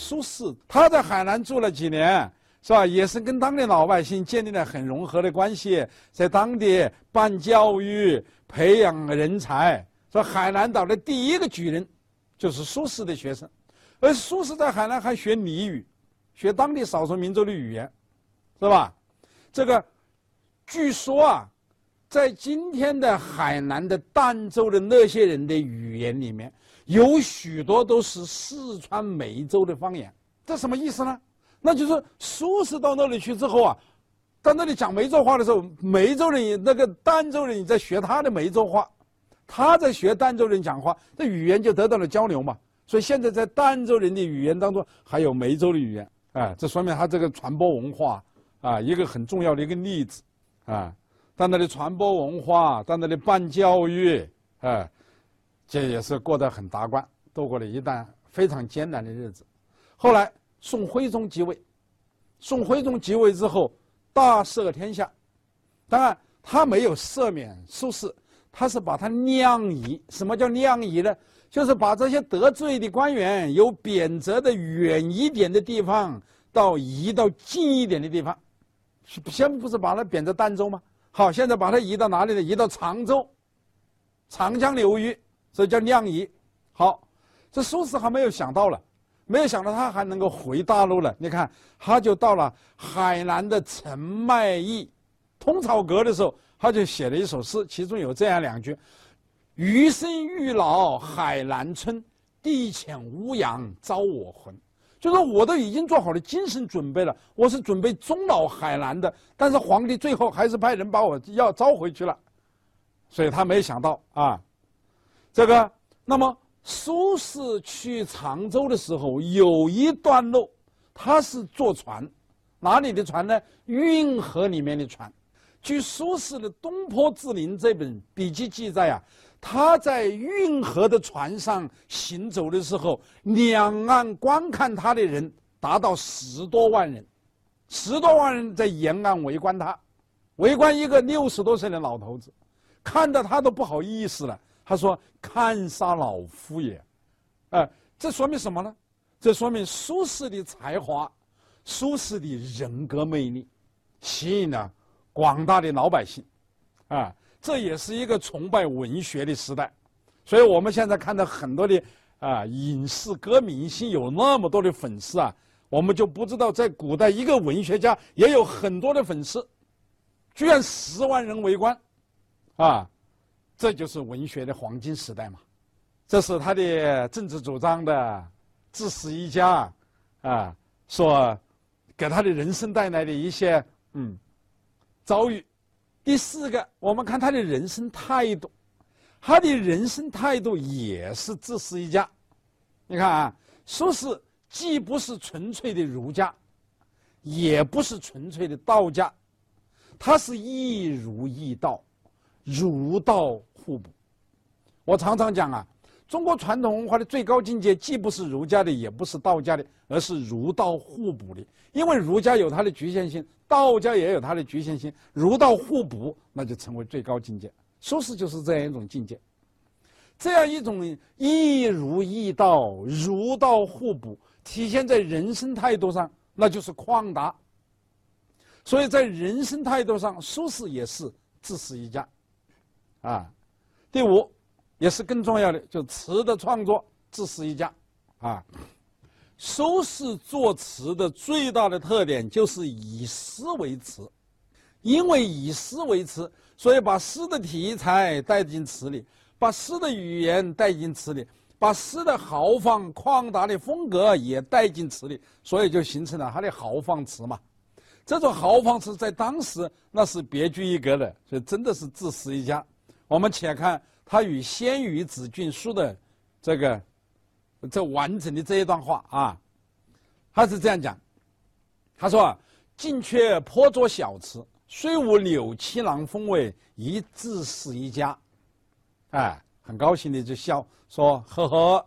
苏轼他在海南住了几年，是吧？也是跟当地老百姓建立了很融合的关系，在当地办教育、培养人才。说海南岛的第一个举人，就是苏轼的学生，而苏轼在海南还学俚语，学当地少数民族的语言，是吧？这个据说啊，在今天的海南的儋州的那些人的语言里面。有许多都是四川梅州的方言，这什么意思呢？那就是苏轼到那里去之后啊，到那里讲梅州话的时候，梅州人那个儋州人也在学他的梅州话，他在学儋州人讲话，这语言就得到了交流嘛。所以现在在儋州人的语言当中还有梅州的语言，哎，这说明他这个传播文化啊，一个很重要的一个例子啊，在那里传播文化，在那里办教育，哎。这也是过得很达观，度过了一段非常艰难的日子。后来宋徽宗即位，宋徽宗即位之后大赦天下，当然他没有赦免苏轼，他是把他量移。什么叫量移呢？就是把这些得罪的官员由贬谪的远一点的地方到移到近一点的地方。先不是把他贬在儋州吗？好，现在把他移到哪里呢？移到常州，长江流域。所以叫量仪，好，这苏轼还没有想到了，没有想到他还能够回大陆了。你看，他就到了海南的陈迈驿，通草阁的时候，他就写了一首诗，其中有这样两句：“余生欲老海南村，地浅无阳招我魂。”就说我都已经做好了精神准备了，我是准备终老海南的，但是皇帝最后还是派人把我要招回去了，所以他没想到啊。这个，那么苏轼去常州的时候，有一段路，他是坐船，哪里的船呢？运河里面的船。据苏轼的《东坡志林》这本笔记记载啊，他在运河的船上行走的时候，两岸观看他的人达到十多万人，十多万人在沿岸围观他，围观一个六十多岁的老头子，看到他都不好意思了。他说：“看杀老夫也，哎，这说明什么呢？这说明苏轼的才华，苏轼的人格魅力，吸引了广大的老百姓，啊，这也是一个崇拜文学的时代。所以我们现在看到很多的啊影视歌明星有那么多的粉丝啊，我们就不知道在古代一个文学家也有很多的粉丝，居然十万人围观，啊。”这就是文学的黄金时代嘛，这是他的政治主张的治世一家啊，所给他的人生带来的一些嗯遭遇。第四个，我们看他的人生态度，他的人生态度也是治世一家。你看啊，苏轼既不是纯粹的儒家，也不是纯粹的道家，他是亦儒亦道。儒道互补，我常常讲啊，中国传统文化的最高境界既不是儒家的，也不是道家的，而是儒道互补的。因为儒家有它的局限性，道家也有它的局限性，儒道互补，那就成为最高境界。苏轼就是这样一种境界，这样一种亦儒亦道、儒道互补，体现在人生态度上，那就是旷达。所以在人生态度上，苏轼也是自是一家。啊，第五，也是更重要的，就词的创作，自是一家。啊，苏轼作词的最大的特点就是以诗为词，因为以诗为词，所以把诗的题材带进词里，把诗的语言带进词里，把诗的豪放旷达的风格也带进词里，所以就形成了他的豪放词嘛。这种豪放词在当时那是别具一格的，所以真的是自是一家。我们且看他与先于子俊书的这个这完整的这一段话啊，他是这样讲，他说啊，晋却颇作小词，虽无柳七郎风味，宜自是一家。哎，很高兴的就笑说：“呵呵，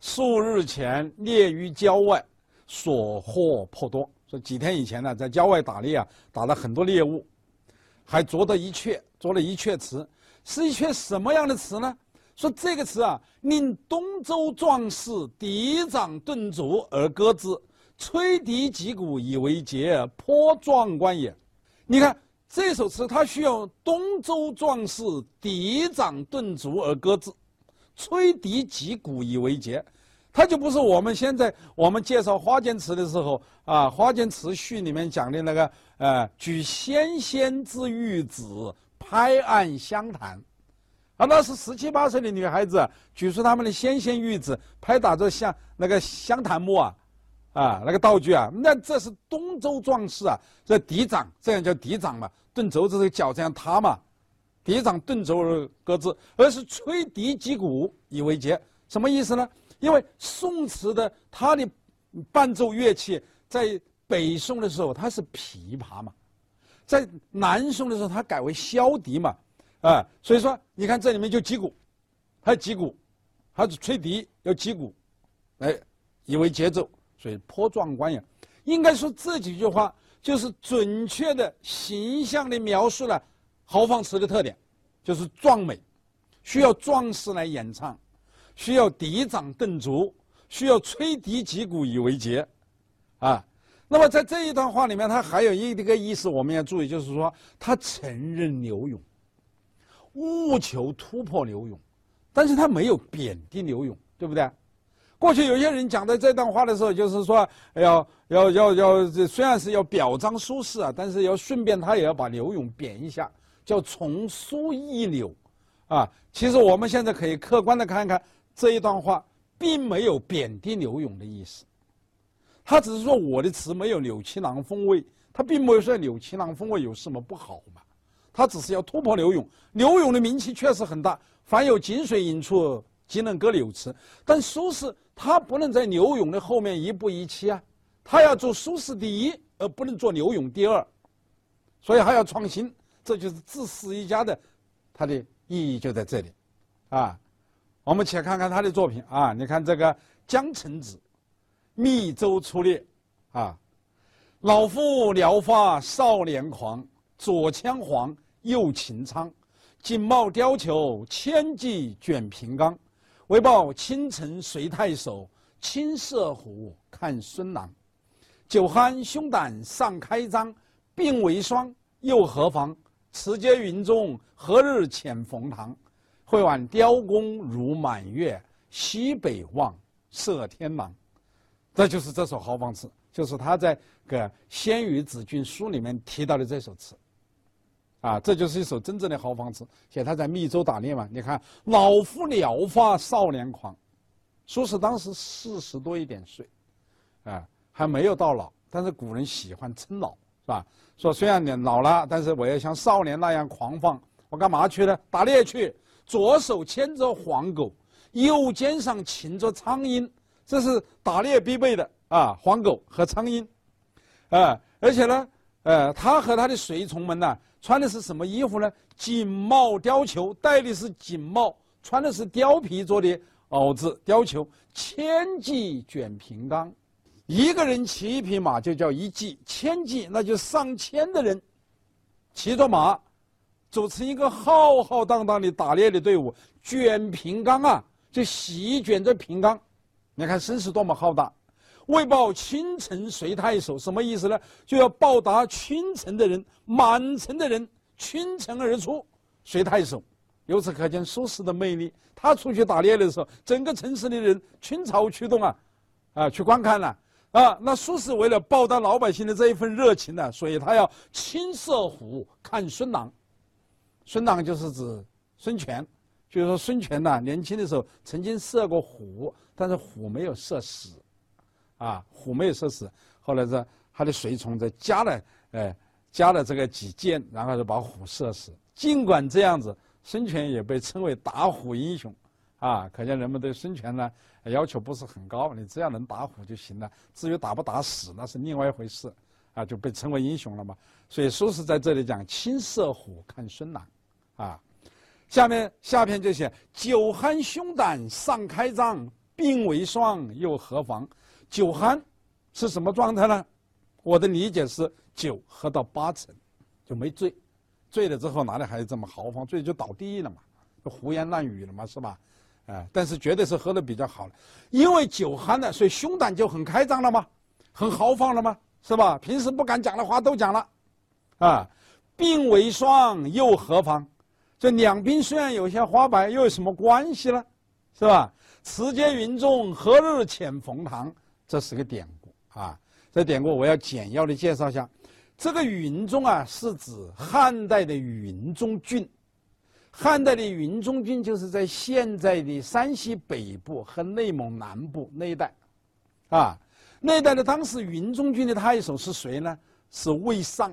数日前猎于郊外，所获颇多。说几天以前呢，在郊外打猎啊，打了很多猎物，还捉得一雀，捉了一雀雌。是一阙什么样的词呢？说这个词啊，令东周壮士抵掌顿足而歌之，吹笛击鼓以为节，颇壮观也。你看这首词，它需要东周壮士抵掌顿足而歌之，吹笛击鼓以为节，它就不是我们现在我们介绍花间词的时候啊，花间词序里面讲的那个呃，举纤纤之玉指，拍案相谈。啊，那是十七八岁的女孩子举出她们的纤纤玉指，拍打着像那个湘潭木啊，啊，那个道具啊，那这是东周壮士啊，这嫡长，这样叫嫡长嘛，顿肘子这个脚这样塌嘛，嫡长顿肘而歌之，而是吹笛击鼓以为节，什么意思呢？因为宋词的它的伴奏乐器在北宋的时候它是琵琶嘛，在南宋的时候它改为箫笛嘛。啊，所以说你看这里面就击鼓，还击鼓，还是吹笛要击鼓，哎，以为节奏，所以颇壮观呀。应该说这几句话就是准确的、形象的描述了豪放词的特点，就是壮美，需要壮士来演唱，需要笛掌顿足，需要吹笛击鼓以为节，啊。那么在这一段话里面，它还有一个意思我们要注意，就是说他承认刘勇。务求突破刘勇，但是他没有贬低刘勇，对不对？过去有些人讲的这段话的时候，就是说要要要要，虽然是要表彰苏轼啊，但是要顺便他也要把刘勇贬一下，叫从苏一流，啊，其实我们现在可以客观的看看这一段话，并没有贬低刘勇的意思，他只是说我的词没有柳七郎风味，他并没有说柳七郎风味有什么不好嘛。他只是要突破柳永，柳永的名气确实很大，凡有井水引出，即能歌柳词。但苏轼他不能在柳永的后面一步一期啊，他要做苏轼第一，而不能做柳永第二，所以还要创新，这就是自私一家的，他的意义就在这里，啊，我们且看看他的作品啊，你看这个《江城子·密州出猎》，啊，老夫聊发少年狂，左牵黄。右擎苍，锦帽貂裘，千骑卷平冈。为报倾城随太守，亲射虎，看孙郎。酒酣胸胆尚开张，鬓为霜，又何妨？持节云中，何日遣冯唐？会挽雕弓如满月，西北望，射天狼。这就是这首豪放词，就是他在个《仙羽子君书》里面提到的这首词。啊，这就是一首真正的豪放词。写他在密州打猎嘛，你看“老夫聊发少年狂”，说是当时四十多一点岁，啊，还没有到老。但是古人喜欢称老，是吧？说虽然你老了，但是我要像少年那样狂放。我干嘛去呢？打猎去，左手牵着黄狗，右肩上擒着苍鹰，这是打猎必备的啊，黄狗和苍鹰，啊，而且呢，呃，他和他的随从们呢。穿的是什么衣服呢？锦帽貂裘，戴的是锦帽，穿的是貂皮做的袄子貂裘。千骑卷平冈，一个人骑一匹马就叫一骑，千骑那就上千的人骑着马，组成一个浩浩荡荡的打猎的队伍，卷平冈啊，就席卷着平冈。你看声势多么浩大！为报倾城随太守，什么意思呢？就要报答倾城的人，满城的人倾城而出随太守。由此可见苏轼的魅力。他出去打猎的时候，整个城市的人倾巢驱动啊，啊，去观看了啊。那苏轼为了报答老百姓的这一份热情呢，所以他要亲射虎看孙郎。孙郎就是指孙权，就是说孙权呢，年轻的时候曾经射过虎，但是虎没有射死。啊，虎没有射死，后来这他的随从在加了，呃，加了这个几箭，然后就把虎射死。尽管这样子，孙权也被称为打虎英雄，啊，可见人们对孙权呢要求不是很高，你只要能打虎就行了。至于打不打死，那是另外一回事，啊，就被称为英雄了嘛。所以苏轼在这里讲“亲射虎，看孙郎”，啊，下面下篇就写“酒酣胸胆尚开张，鬓为霜又何妨”。酒酣是什么状态呢？我的理解是酒喝到八成就没醉，醉了之后哪里还有这么豪放？醉就倒地了嘛，就胡言乱语了嘛，是吧？啊，但是绝对是喝的比较好了，因为酒酣了，所以胸胆就很开张了嘛，很豪放了嘛，是吧？平时不敢讲的话都讲了，啊，鬓为霜又何妨？这两鬓虽然有些花白，又有什么关系呢？是吧？持节云中，何日遣冯唐？这是个典故啊。这典故我要简要的介绍一下。这个云中啊，是指汉代的云中郡。汉代的云中郡就是在现在的山西北部和内蒙南部那一带，啊，那一带的当时云中郡的太守是谁呢？是魏尚。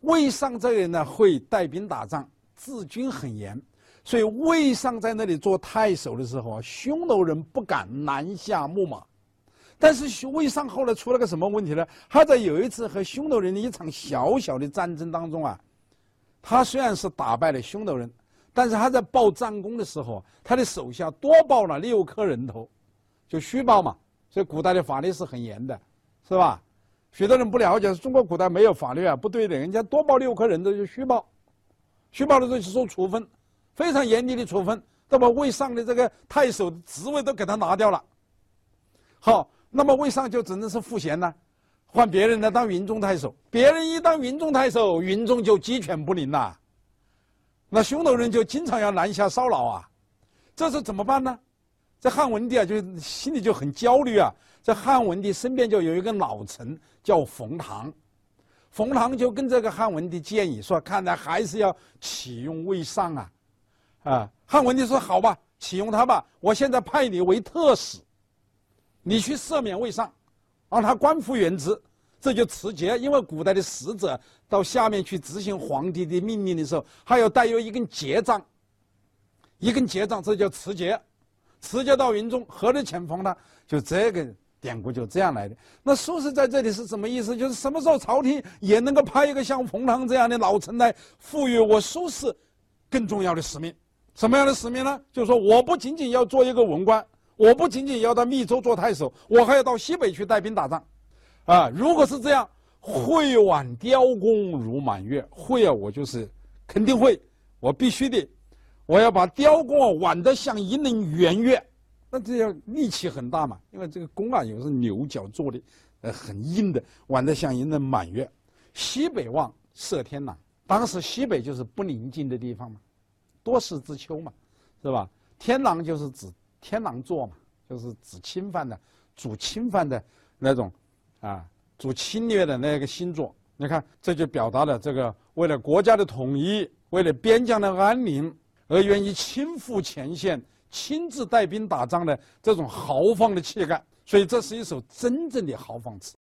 魏尚这个人呢，会带兵打仗。治军很严，所以魏尚在那里做太守的时候啊，匈奴人不敢南下牧马。但是魏尚后来出了个什么问题呢？他在有一次和匈奴人的一场小小的战争当中啊，他虽然是打败了匈奴人，但是他在报战功的时候，他的手下多报了六颗人头，就虚报嘛。所以古代的法律是很严的，是吧？许多人不了解，中国古代没有法律啊，不对的，人家多报六颗人头就虚报。虚报的时候就受处分，非常严厉的处分，都把魏尚的这个太守职位都给他拿掉了。好，那么魏尚就只能是赋闲呢，换别人来当云中太守。别人一当云中太守，云中就鸡犬不宁了。那匈奴人就经常要南下骚扰啊，这是怎么办呢？这汉文帝啊，就心里就很焦虑啊。这汉文帝身边就有一个老臣叫冯唐。冯唐就跟这个汉文帝建议说：“看来还是要启用魏尚啊，啊！”汉文帝说：“好吧，启用他吧。我现在派你为特使，你去赦免魏尚，让他官复原职，这就持节。因为古代的使者到下面去执行皇帝的命令的时候，还要带有一根节杖，一根节杖，这叫持节。持节到云中，何日遣冯呢？就这个。”典故就这样来的。那苏轼在这里是什么意思？就是什么时候朝廷也能够派一个像冯唐这样的老臣来赋予我苏轼更重要的使命？什么样的使命呢？就是说，我不仅仅要做一个文官，我不仅仅要到密州做太守，我还要到西北去带兵打仗。啊，如果是这样，会挽雕弓如满月。会啊，我就是肯定会，我必须的，我要把雕弓啊挽得像一轮圆月。那这要力气很大嘛，因为这个弓啊，有是牛角做的，呃，很硬的，挽得像一轮满月。西北望，射天狼。当时西北就是不宁静的地方嘛，多事之秋嘛，是吧？天狼就是指天狼座嘛，就是指侵犯的，主侵犯的那种，啊，主侵略的那个星座。你看，这就表达了这个为了国家的统一，为了边疆的安宁，而愿意亲赴前线。亲自带兵打仗的这种豪放的气概，所以这是一首真正的豪放词。